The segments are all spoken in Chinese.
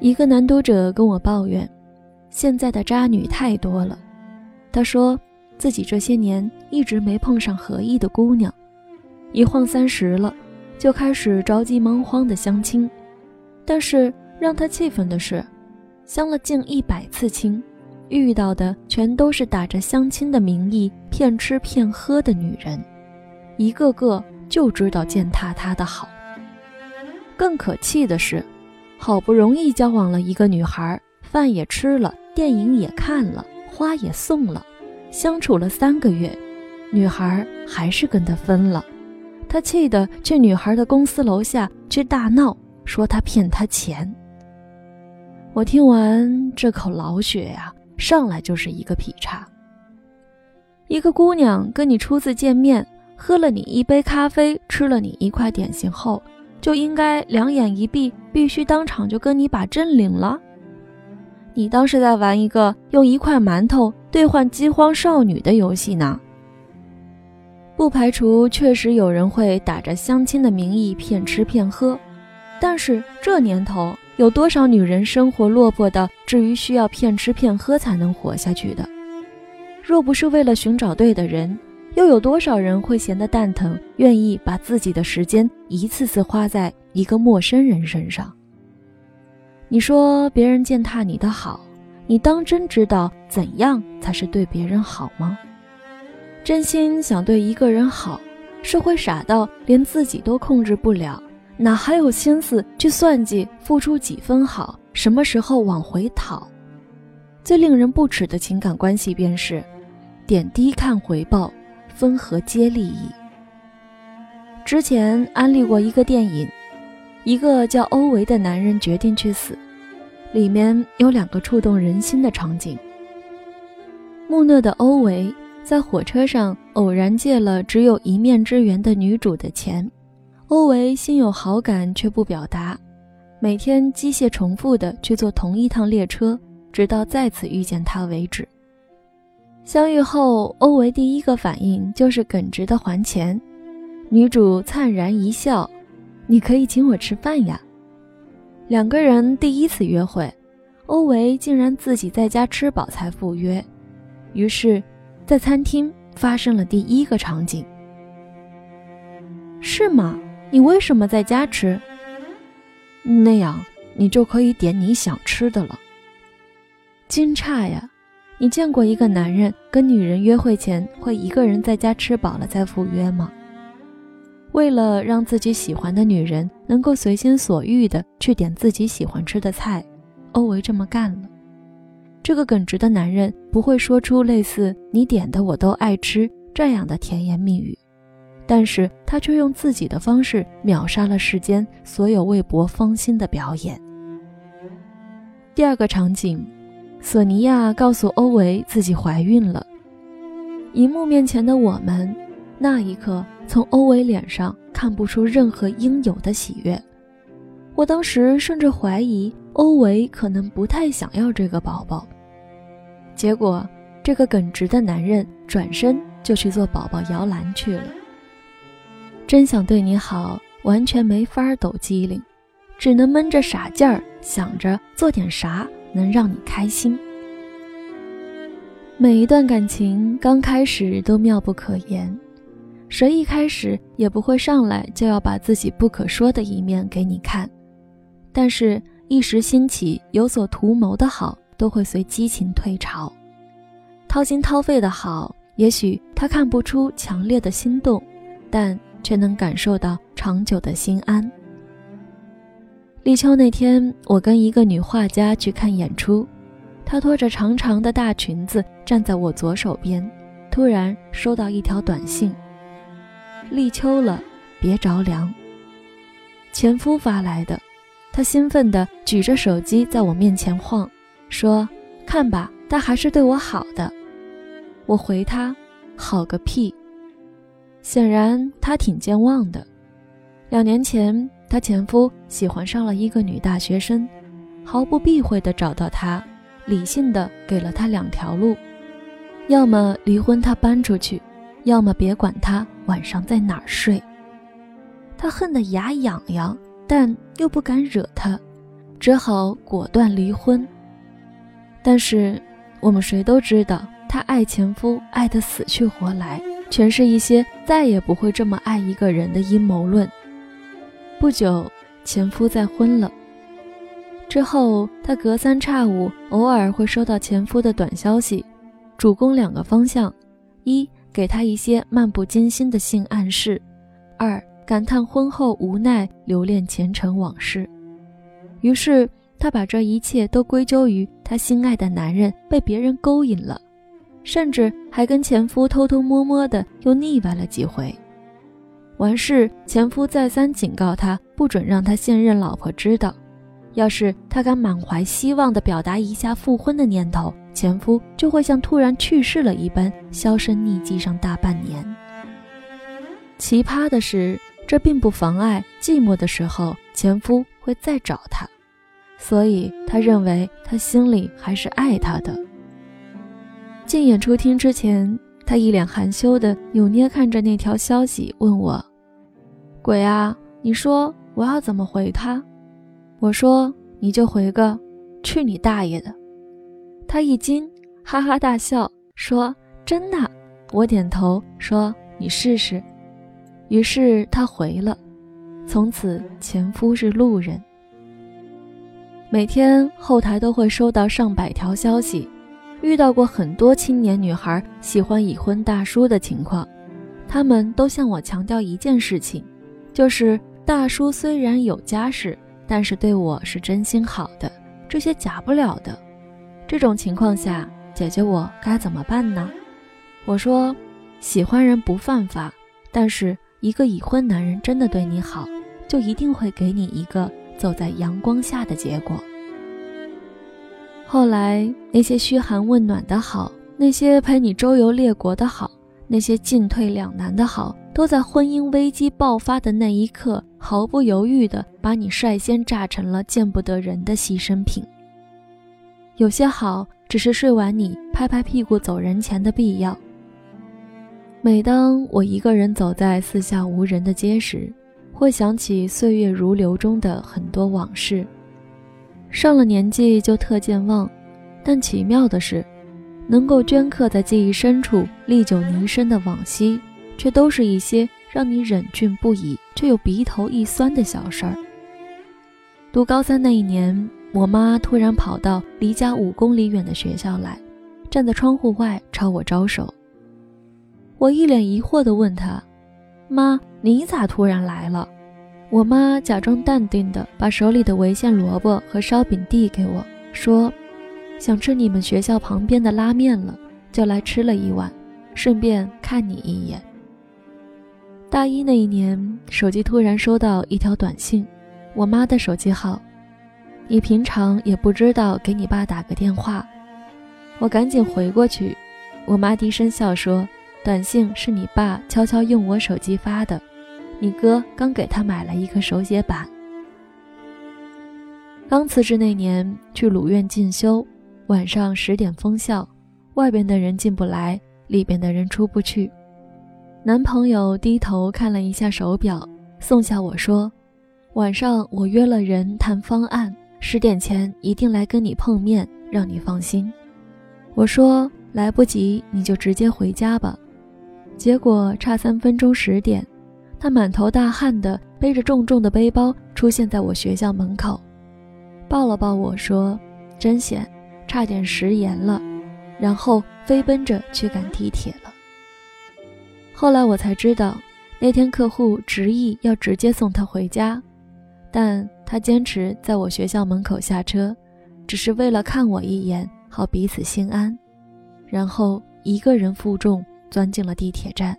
一个男读者跟我抱怨，现在的渣女太多了。他说自己这些年一直没碰上合意的姑娘，一晃三十了，就开始着急忙慌的相亲。但是让他气愤的是，相了近一百次亲，遇到的全都是打着相亲的名义骗吃骗喝的女人，一个个就知道践踏他的好。更可气的是，好不容易交往了一个女孩，饭也吃了，电影也看了。花也送了，相处了三个月，女孩还是跟他分了。他气得去女孩的公司楼下去大闹，说他骗他钱。我听完这口老血呀，上来就是一个劈叉。一个姑娘跟你初次见面，喝了你一杯咖啡，吃了你一块点心后，就应该两眼一闭，必须当场就跟你把证领了？你当是在玩一个用一块馒头兑换饥荒少女的游戏呢？不排除确实有人会打着相亲的名义骗吃骗喝，但是这年头有多少女人生活落魄的至于需要骗吃骗喝才能活下去的？若不是为了寻找对的人，又有多少人会闲得蛋疼，愿意把自己的时间一次次花在一个陌生人身上？你说别人践踏你的好，你当真知道怎样才是对别人好吗？真心想对一个人好，是会傻到连自己都控制不了，哪还有心思去算计付出几分好，什么时候往回讨？最令人不齿的情感关系便是，点滴看回报，分合皆利益。之前安利过一个电影。一个叫欧维的男人决定去死，里面有两个触动人心的场景。木讷的欧维在火车上偶然借了只有一面之缘的女主的钱，欧维心有好感却不表达，每天机械重复的去坐同一趟列车，直到再次遇见她为止。相遇后，欧维第一个反应就是耿直的还钱，女主灿然一笑。你可以请我吃饭呀。两个人第一次约会，欧维竟然自己在家吃饱才赴约，于是，在餐厅发生了第一个场景。是吗？你为什么在家吃？那样你就可以点你想吃的了。惊诧呀！你见过一个男人跟女人约会前会一个人在家吃饱了再赴约吗？为了让自己喜欢的女人能够随心所欲地去点自己喜欢吃的菜，欧维这么干了。这个耿直的男人不会说出类似“你点的我都爱吃”这样的甜言蜜语，但是他却用自己的方式秒杀了世间所有为博芳心的表演。第二个场景，索尼娅告诉欧维自己怀孕了，荧幕面前的我们，那一刻。从欧维脸上看不出任何应有的喜悦，我当时甚至怀疑欧维可能不太想要这个宝宝。结果，这个耿直的男人转身就去做宝宝摇篮去了。真想对你好，完全没法抖机灵，只能闷着傻劲儿想着做点啥能让你开心。每一段感情刚开始都妙不可言。谁一开始也不会上来就要把自己不可说的一面给你看，但是，一时兴起有所图谋的好，都会随激情退潮。掏心掏肺的好，也许他看不出强烈的心动，但却能感受到长久的心安。立秋那天，我跟一个女画家去看演出，她拖着长长的大裙子站在我左手边，突然收到一条短信。立秋了，别着凉。前夫发来的，他兴奋地举着手机在我面前晃，说：“看吧，他还是对我好的。”我回他：“好个屁！”显然他挺健忘的。两年前，她前夫喜欢上了一个女大学生，毫不避讳地找到她，理性的给了她两条路：要么离婚，她搬出去。要么别管她晚上在哪儿睡，他恨得牙痒痒，但又不敢惹他，只好果断离婚。但是，我们谁都知道，她爱前夫爱得死去活来，全是一些再也不会这么爱一个人的阴谋论。不久，前夫再婚了。之后，她隔三差五，偶尔会收到前夫的短消息，主攻两个方向：一，给他一些漫不经心的性暗示；二，感叹婚后无奈，留恋前尘往事。于是。她把这一切都归咎于她心爱的男人被别人勾引了，甚至还跟前夫偷偷摸摸的又腻歪了几回。完事，前夫再三警告她，不准让她现任老婆知道，要是她敢满怀希望地表达一下复婚的念头，前夫就会像突然去世了一般销声匿迹上大半年。奇葩的是，这并不妨碍寂寞的时候前夫会再找她。所以他认为他心里还是爱她的。进演出厅之前，他一脸含羞的扭捏看着那条消息，问我：“鬼啊，你说我要怎么回他？”我说：“你就回个去你大爷的。”他一惊，哈哈大笑，说：“真的？”我点头说：“你试试。”于是他回了。从此，前夫是路人。每天后台都会收到上百条消息，遇到过很多青年女孩喜欢已婚大叔的情况，他们都向我强调一件事情，就是大叔虽然有家室，但是对我是真心好的，这些假不了的。这种情况下，姐姐我该怎么办呢？我说，喜欢人不犯法，但是一个已婚男人真的对你好，就一定会给你一个。走在阳光下的结果。后来，那些嘘寒问暖的好，那些陪你周游列国的好，那些进退两难的好，都在婚姻危机爆发的那一刻，毫不犹豫地把你率先炸成了见不得人的牺牲品。有些好，只是睡完你拍拍屁股走人前的必要。每当我一个人走在四下无人的街时，会想起岁月如流中的很多往事，上了年纪就特健忘，但奇妙的是，能够镌刻在记忆深处、历久弥深的往昔，却都是一些让你忍俊不已却又鼻头一酸的小事儿。读高三那一年，我妈突然跑到离家五公里远的学校来，站在窗户外朝我招手。我一脸疑惑地问她：“妈。”你咋突然来了？我妈假装淡定地把手里的围线萝卜和烧饼递给我，说：“想吃你们学校旁边的拉面了，就来吃了一碗，顺便看你一眼。”大一那一年，手机突然收到一条短信，我妈的手机号，你平常也不知道给你爸打个电话，我赶紧回过去，我妈低声笑说：“短信是你爸悄悄用我手机发的。”你哥刚给他买了一个手写板。刚辞职那年去鲁院进修，晚上十点封校，外边的人进不来，里边的人出不去。男朋友低头看了一下手表，送下我说：“晚上我约了人谈方案，十点前一定来跟你碰面，让你放心。”我说：“来不及，你就直接回家吧。”结果差三分钟，十点。他满头大汗的背着重重的背包出现在我学校门口，抱了抱我说：“真险，差点食言了。”然后飞奔着去赶地铁了。后来我才知道，那天客户执意要直接送他回家，但他坚持在我学校门口下车，只是为了看我一眼，好彼此心安。然后一个人负重钻进了地铁站。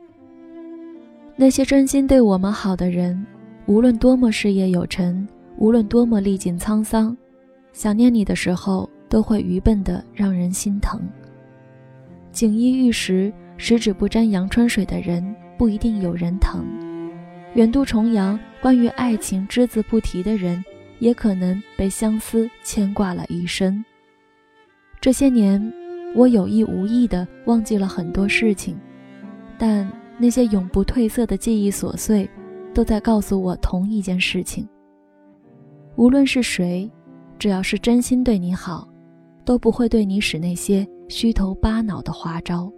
那些真心对我们好的人，无论多么事业有成，无论多么历尽沧桑，想念你的时候，都会愚笨的让人心疼。锦衣玉食、十指不沾阳春水的人，不一定有人疼；远渡重洋、关于爱情只字不提的人，也可能被相思牵挂了一生。这些年，我有意无意的忘记了很多事情，但。那些永不褪色的记忆琐碎，都在告诉我同一件事情。无论是谁，只要是真心对你好，都不会对你使那些虚头巴脑的花招。